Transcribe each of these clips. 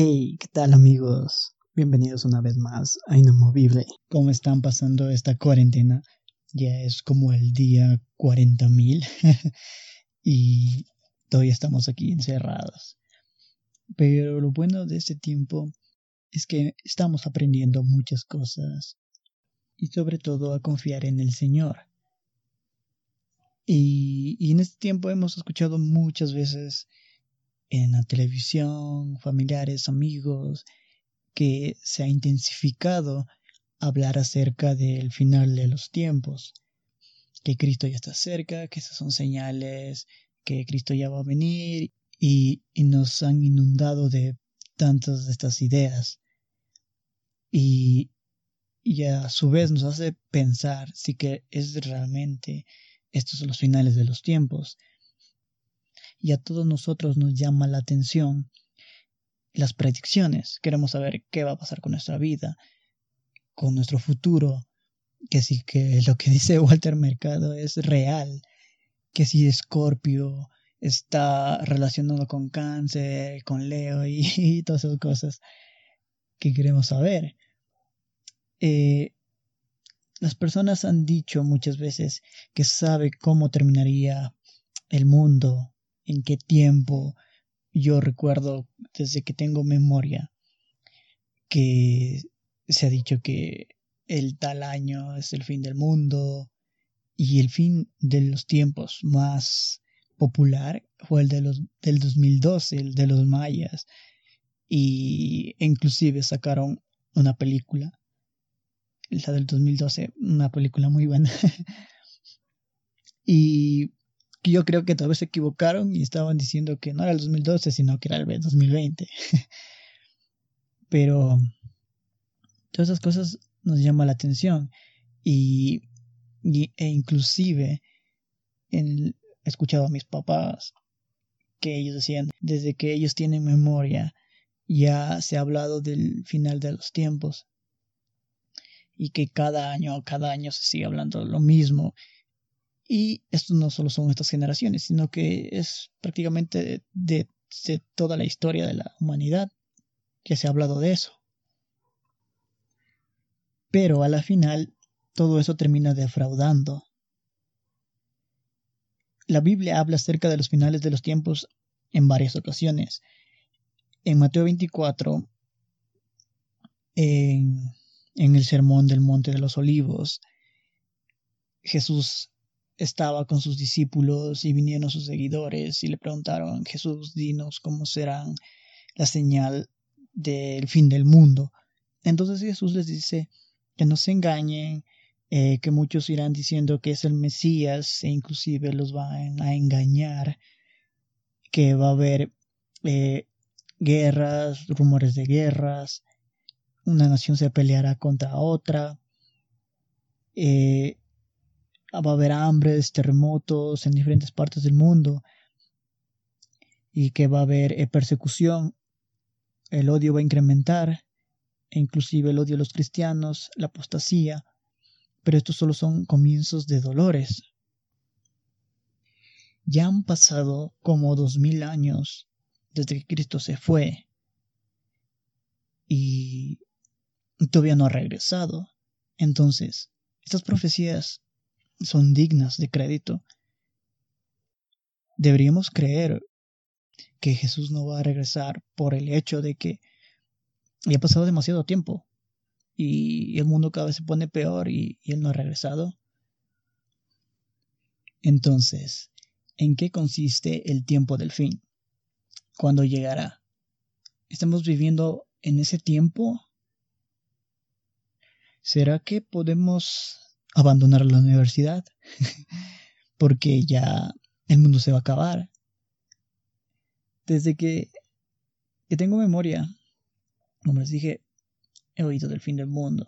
Hey, ¿qué tal amigos? Bienvenidos una vez más a Inamovible. ¿Cómo están pasando esta cuarentena? Ya es como el día 40.000 y todavía estamos aquí encerrados. Pero lo bueno de este tiempo es que estamos aprendiendo muchas cosas y sobre todo a confiar en el Señor. Y, y en este tiempo hemos escuchado muchas veces en la televisión, familiares, amigos, que se ha intensificado hablar acerca del final de los tiempos, que Cristo ya está cerca, que esas son señales, que Cristo ya va a venir y, nos han inundado de tantas de estas ideas. Y, y a su vez nos hace pensar si que es realmente estos son los finales de los tiempos y a todos nosotros nos llama la atención las predicciones. Queremos saber qué va a pasar con nuestra vida, con nuestro futuro, que si que lo que dice Walter Mercado es real, que si Escorpio está relacionado con cáncer, con Leo y, todas esas cosas que queremos saber. Eh, las personas han dicho muchas veces que sabe cómo terminaría el mundo, en qué tiempo. Yo recuerdo desde que tengo memoria que se ha dicho que el tal año es el fin del mundo y el fin de los tiempos más popular fue el de los del 2012, el de los mayas y inclusive sacaron una película la del 2012, una película muy buena. y yo creo que tal vez se equivocaron y estaban diciendo que no era el 2012, sino que era el 2020. Pero todas esas cosas nos llaman la atención y, e inclusive he escuchado a mis papás que ellos decían, desde que ellos tienen memoria, ya se ha hablado del final de los tiempos y que cada año, cada año se sigue hablando lo mismo y esto no solo son estas generaciones, sino que es prácticamente de, toda la historia de la humanidad que se ha hablado de eso. Pero a la final todo eso termina defraudando. La Biblia habla acerca de los finales de los tiempos en varias ocasiones. En Mateo 24, en, en el Sermón del Monte de los Olivos, Jesús estaba con sus discípulos y vinieron sus seguidores y le preguntaron, Jesús, dinos cómo serán la señal del fin del mundo. Entonces Jesús les dice que no se engañen, eh, que muchos irán diciendo que es el Mesías e inclusive los van a engañar, que va a haber eh, guerras, rumores de guerras, una nación se peleará contra otra, eh, va a haber hambres, terremotos en diferentes partes del mundo. Y que va a haber eh, persecución, el odio va a incrementar, e inclusive el odio a los cristianos, la apostasía, pero estos solo son comienzos de dolores. Ya han pasado como dos mil años desde que Cristo se fue. Y todavía no ha regresado. Entonces, estas profecías son dignas de crédito. Deberíamos creer que Jesús no va a regresar por el hecho de que ya ha pasado demasiado tiempo y el mundo cada vez se pone peor y, Él no ha regresado. Entonces, ¿en qué consiste el tiempo del fin? ¿Cuándo llegará? ¿Estamos viviendo en ese tiempo? ¿Será que podemos abandonar la universidad porque ya el mundo se va a acabar. Desde que, que tengo memoria, como les dije, he oído del fin del mundo.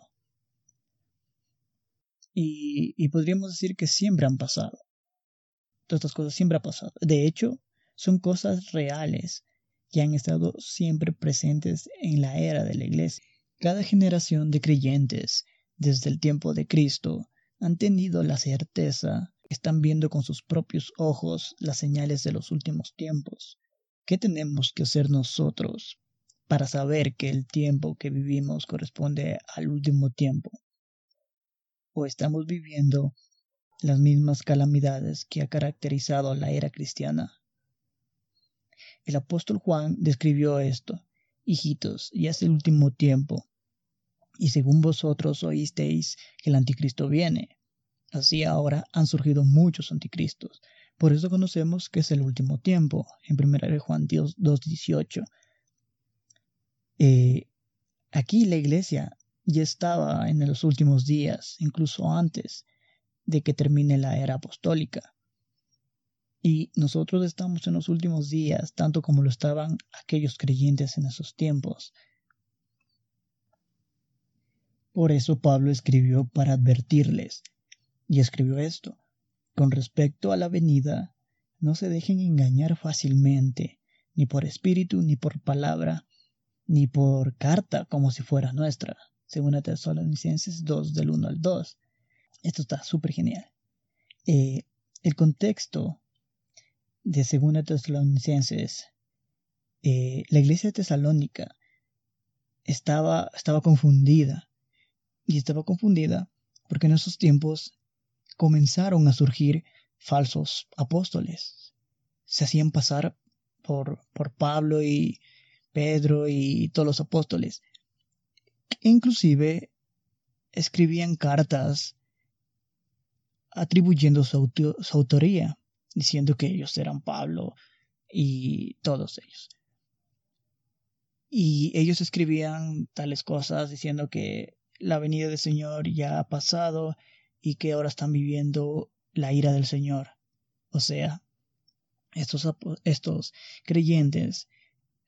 Y, y podríamos decir que siempre han pasado. Todas estas cosas siempre han pasado. De hecho, son cosas reales que han estado siempre presentes en la era de la iglesia. Cada generación de creyentes, desde el tiempo de Cristo, han tenido la certeza, están viendo con sus propios ojos las señales de los últimos tiempos. ¿Qué tenemos que hacer nosotros para saber que el tiempo que vivimos corresponde al último tiempo. O estamos viviendo las mismas calamidades que ha caracterizado la era cristiana. El apóstol Juan describió esto, hijitos, ya es el último tiempo, y según vosotros oísteis que el anticristo viene. Así ahora han surgido muchos anticristos. Por eso conocemos que es el último tiempo, en 1 Juan 2.18. Eh, aquí la iglesia ya estaba en los últimos días, incluso antes de que termine la era apostólica. Y nosotros estamos en los últimos días, tanto como lo estaban aquellos creyentes en esos tiempos. Por eso Pablo escribió para advertirles, y escribió esto, con respecto a la venida, no se dejen engañar fácilmente, ni por espíritu, ni por palabra, ni por carta como si fuera nuestra, según a Tesalonicenses 2 del 1 al 2. Esto está súper genial. Eh, el contexto de Segunda Tesalonicenses, eh, la iglesia de Tesalónica estaba, estaba confundida y estaba confundida porque en esos tiempos comenzaron a surgir falsos apóstoles. Se hacían pasar por, por Pablo y Pedro y todos los apóstoles. E inclusive escribían cartas atribuyendo su, su autoría, diciendo que ellos eran Pablo y todos ellos. Y ellos escribían tales cosas diciendo que la venida del Señor ya ha pasado y que ahora están viviendo la ira del Señor. O sea, estos, estos creyentes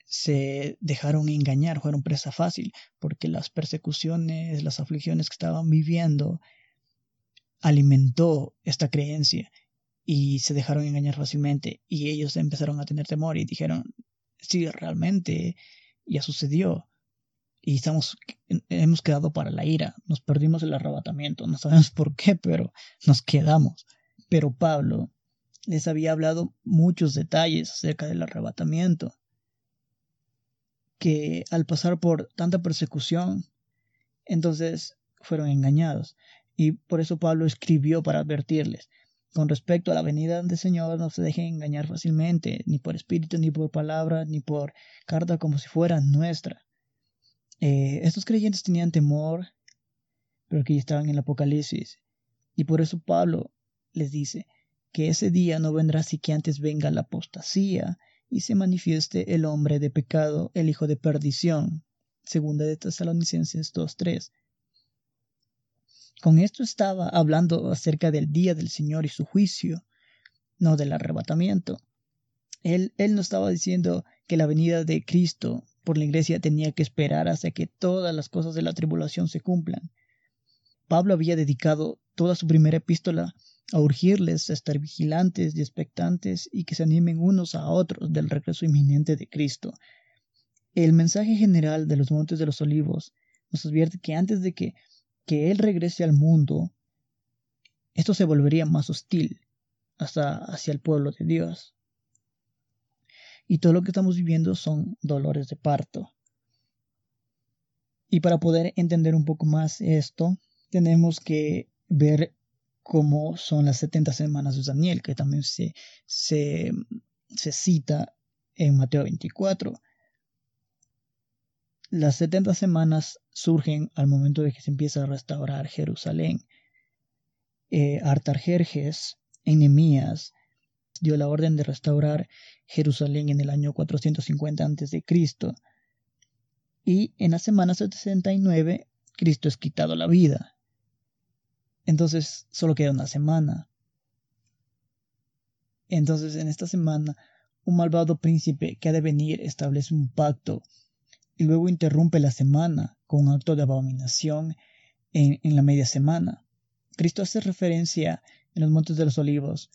se dejaron engañar, fueron presa fácil, porque las persecuciones, las aflicciones que estaban viviendo alimentó esta creencia y se dejaron engañar fácilmente y ellos empezaron a tener temor y dijeron, sí, realmente ya sucedió y estamos, hemos quedado para la ira, nos perdimos el arrebatamiento, no sabemos por qué, pero nos quedamos. Pero Pablo les había hablado muchos detalles acerca del arrebatamiento, que al pasar por tanta persecución, entonces fueron engañados. Y por eso Pablo escribió para advertirles, con respecto a la venida del Señor, no se dejen engañar fácilmente, ni por espíritu, ni por palabra, ni por carta como si fuera nuestra eh, estos creyentes tenían temor, pero que ya estaban en el Apocalipsis. Y por eso Pablo les dice que ese día no vendrá si que antes venga la apostasía y se manifieste el hombre de pecado, el hijo de perdición. Segunda de Tesalonicenses 2.3. Con esto estaba hablando acerca del día del Señor y su juicio, no del arrebatamiento. Él, él no estaba diciendo que la venida de Cristo por la iglesia tenía que esperar hasta que todas las cosas de la tribulación se cumplan. Pablo había dedicado toda su primera epístola a urgirles a estar vigilantes y expectantes y que se animen unos a otros del regreso inminente de Cristo. El mensaje general de los Montes de los Olivos nos advierte que antes de que, que Él regrese al mundo, esto se volvería más hostil hasta hacia el pueblo de Dios y todo lo que estamos viviendo son dolores de parto. Y para poder entender un poco más esto, tenemos que ver cómo son las 70 semanas de Daniel, que también se, se, se cita en Mateo 24. Las 70 semanas surgen al momento de que se empieza a restaurar Jerusalén. Eh, Artajerjes, Enemías, dio la orden de restaurar Jerusalén en el año 450 a.C. Y en la semana 69 Cristo es quitado la vida. Entonces solo queda una semana. Entonces en esta semana un malvado príncipe que ha de venir establece un pacto y luego interrumpe la semana con un acto de abominación en, en la media semana. Cristo hace referencia en los Montes de los Olivos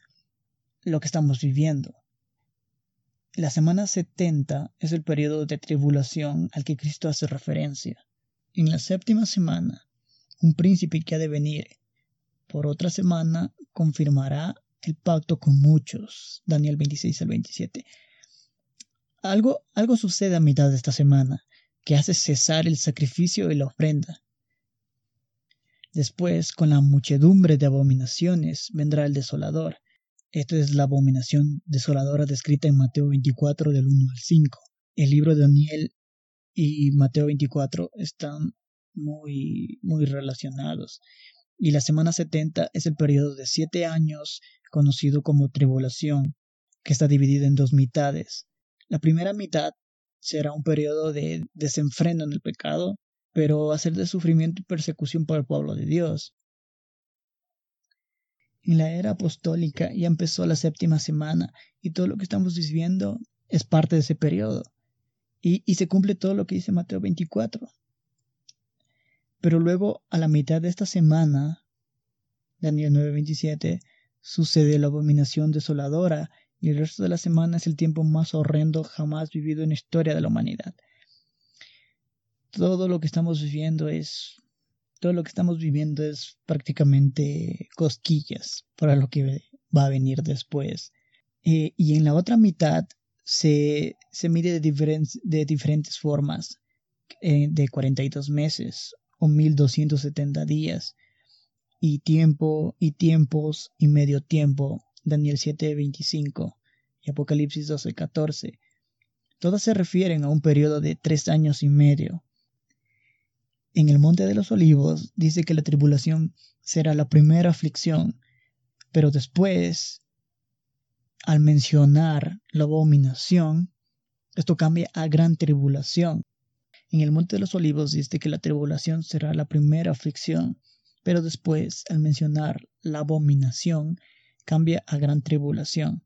lo que estamos viviendo. La semana 70 es el periodo de tribulación al que Cristo hace referencia. En la séptima semana, un príncipe que ha de venir por otra semana confirmará el pacto con muchos. Daniel 26 al 27. Algo, algo sucede a mitad de esta semana. que hace cesar el sacrificio y la ofrenda. Después, con la muchedumbre de abominaciones, vendrá el desolador. Esta es la abominación desoladora descrita en Mateo 24 del 1 al 5. El libro de Daniel y Mateo 24 están muy, muy relacionados. Y la semana 70 es el periodo de siete años conocido como tribulación, que está dividida en dos mitades. La primera mitad será un periodo de desenfreno en el pecado, pero va a ser de sufrimiento y persecución para el pueblo de Dios. En la era apostólica ya empezó la séptima semana y todo lo que estamos viviendo es parte de ese periodo. Y, se cumple todo lo que dice Mateo 24. Pero luego, a la mitad de esta semana, Daniel 9:27, sucede la abominación desoladora y el resto de la semana es el tiempo más horrendo jamás vivido en la historia de la humanidad. Todo lo que estamos viviendo es todo lo que estamos viviendo es prácticamente cosquillas para lo que va a venir después. Eh, y en la otra mitad se, mide de, de diferentes formas, eh, de 42 meses o 1270 días, y tiempo y tiempos y medio tiempo Daniel 7:25 y Apocalipsis 12:14. Todas se refieren a un periodo de tres años y medio. En el Monte de los Olivos dice que la tribulación será la primera aflicción, pero después, al mencionar la abominación, esto cambia a gran tribulación. En el Monte de los Olivos dice que la tribulación será la primera aflicción, pero después, al mencionar la abominación, cambia a gran tribulación.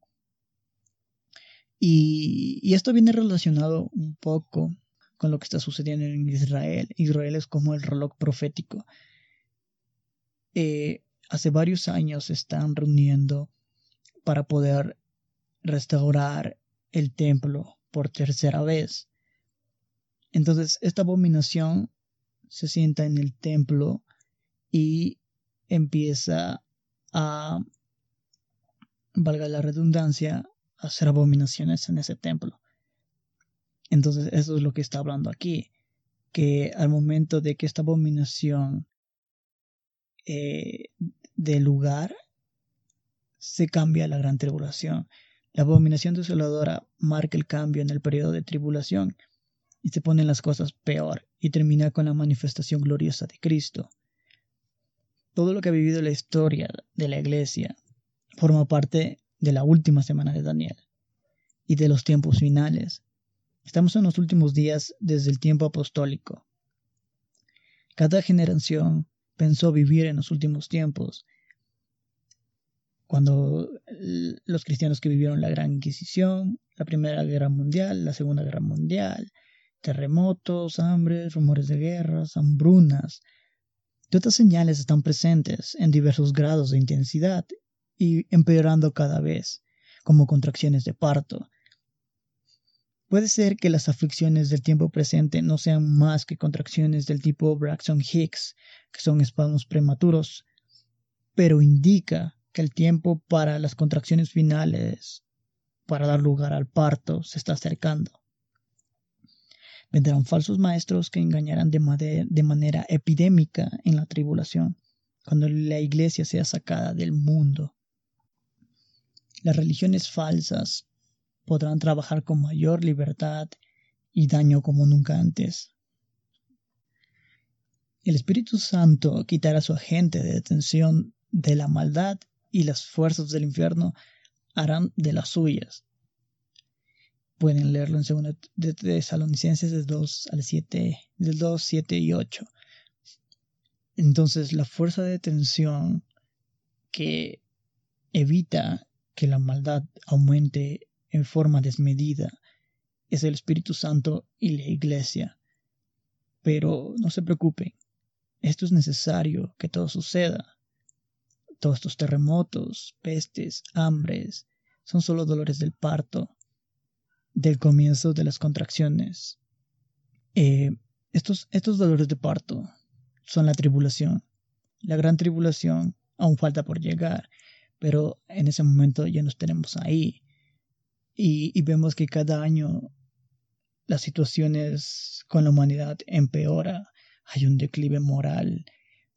Y, esto viene relacionado un poco con lo que está sucediendo en Israel. Israel es como el reloj profético. Eh, hace varios años se están reuniendo para poder restaurar el templo por tercera vez. Entonces esta abominación se sienta en el templo y empieza a valga la redundancia, hacer abominaciones en ese templo. Entonces eso es lo que está hablando aquí, que al momento de que esta abominación eh, de lugar, se cambia la gran tribulación. La abominación desoladora marca el cambio en el periodo de tribulación y se ponen las cosas peor y termina con la manifestación gloriosa de Cristo. Todo lo que ha vivido la historia de la iglesia forma parte de la última semana de Daniel y de los tiempos finales. Estamos en los últimos días desde el tiempo apostólico. Cada generación pensó vivir en los últimos tiempos, cuando los cristianos que vivieron la Gran Inquisición, la Primera Guerra Mundial, la Segunda Guerra Mundial, terremotos, hambres, rumores de guerras, hambrunas, todas señales están presentes en diversos grados de intensidad y empeorando cada vez, como contracciones de parto. Puede ser que las aflicciones del tiempo presente no sean más que contracciones del tipo Braxton Hicks, que son espasmos prematuros, pero indica que el tiempo para las contracciones finales, para dar lugar al parto, se está acercando. Vendrán falsos maestros que engañarán de, de manera epidémica en la tribulación, cuando la iglesia sea sacada del mundo. Las religiones falsas podrán trabajar con mayor libertad y daño como nunca antes. El Espíritu Santo quitará a su agente de detención de la maldad y las fuerzas del infierno harán de las suyas. Pueden leerlo en 2 de Tesalonicenses del 2 al 7, del 2, 7 y 8. Entonces, la fuerza de detención que evita que la maldad aumente en forma desmedida es el Espíritu Santo y la Iglesia. Pero no se preocupen, esto es necesario que todo suceda. Todos estos terremotos, pestes, hambres, son solo dolores del parto, del comienzo de las contracciones. Eh, estos, estos dolores de parto son la tribulación. La gran tribulación aún falta por llegar pero en ese momento ya nos tenemos ahí y, vemos que cada año las situaciones con la humanidad empeora, hay un declive moral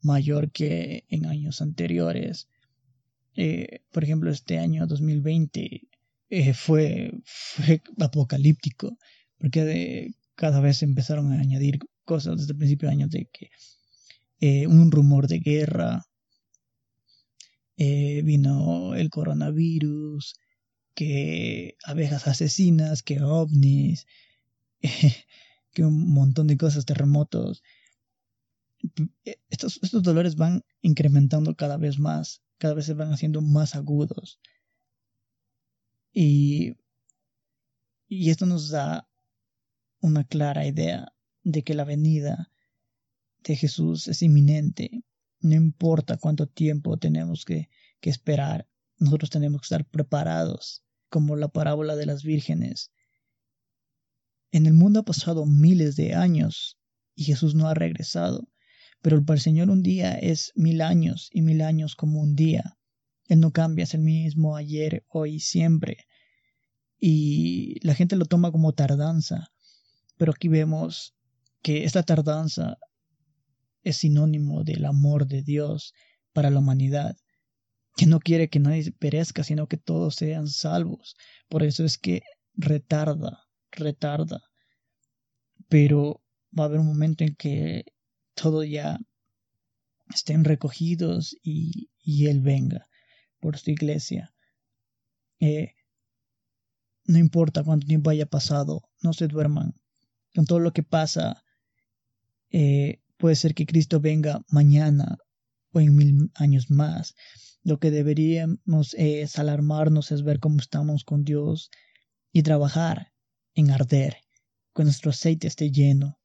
mayor que en años anteriores. Eh, por ejemplo, este año 2020 eh, fue, fue apocalíptico, porque cada vez empezaron a añadir cosas desde el principio de año de que eh, un rumor de guerra, vino el coronavirus, que abejas asesinas, que ovnis, que un montón de cosas, terremotos. Estos, estos dolores van incrementando cada vez más, cada vez se van haciendo más agudos. Y, y esto nos da una clara idea de que la venida de Jesús es inminente. No importa cuánto tiempo tenemos que esperar, nosotros tenemos que estar preparados, como la parábola de las vírgenes. En el mundo ha pasado miles de años y Jesús no ha regresado, pero para el Señor un día es mil años y mil años como un día. Él no cambia, es el mismo ayer, hoy siempre. Y la gente lo toma como tardanza, pero aquí vemos que esta tardanza es sinónimo del amor de Dios para la humanidad, que no quiere que nadie perezca, sino que todos sean salvos. Por eso es que retarda, retarda. Pero va a haber un momento en que todo ya estén recogidos y, y Él venga por su iglesia. Eh, no importa cuánto tiempo haya pasado, no se duerman. Con todo lo que pasa, eh, puede ser que Cristo venga mañana o en mil años más. Lo que deberíamos es alarmarnos, es ver cómo estamos con Dios y trabajar en arder, que nuestro aceite esté lleno.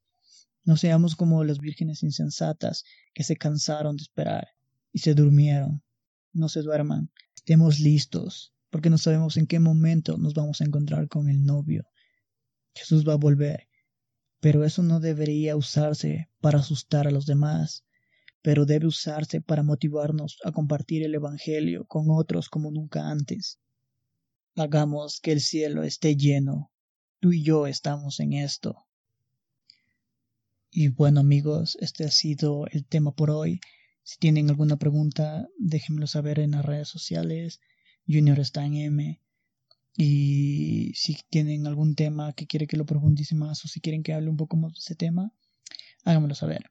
No seamos como las vírgenes insensatas que se cansaron de esperar y se durmieron. No se duerman, estemos listos, porque no sabemos en qué momento nos vamos a encontrar con el novio. Jesús va a volver, pero eso no debería usarse para asustar a los demás, pero debe usarse para motivarnos a compartir el Evangelio con otros como nunca antes. Hagamos que el cielo esté lleno. Tú y yo estamos en esto. Y bueno amigos, este ha sido el tema por hoy. Si tienen alguna pregunta, déjenmelo saber en las redes sociales. Junior está en M. Y si tienen algún tema que quiere que lo profundice más o si quieren que hable un poco más de ese tema, háganmelo saber.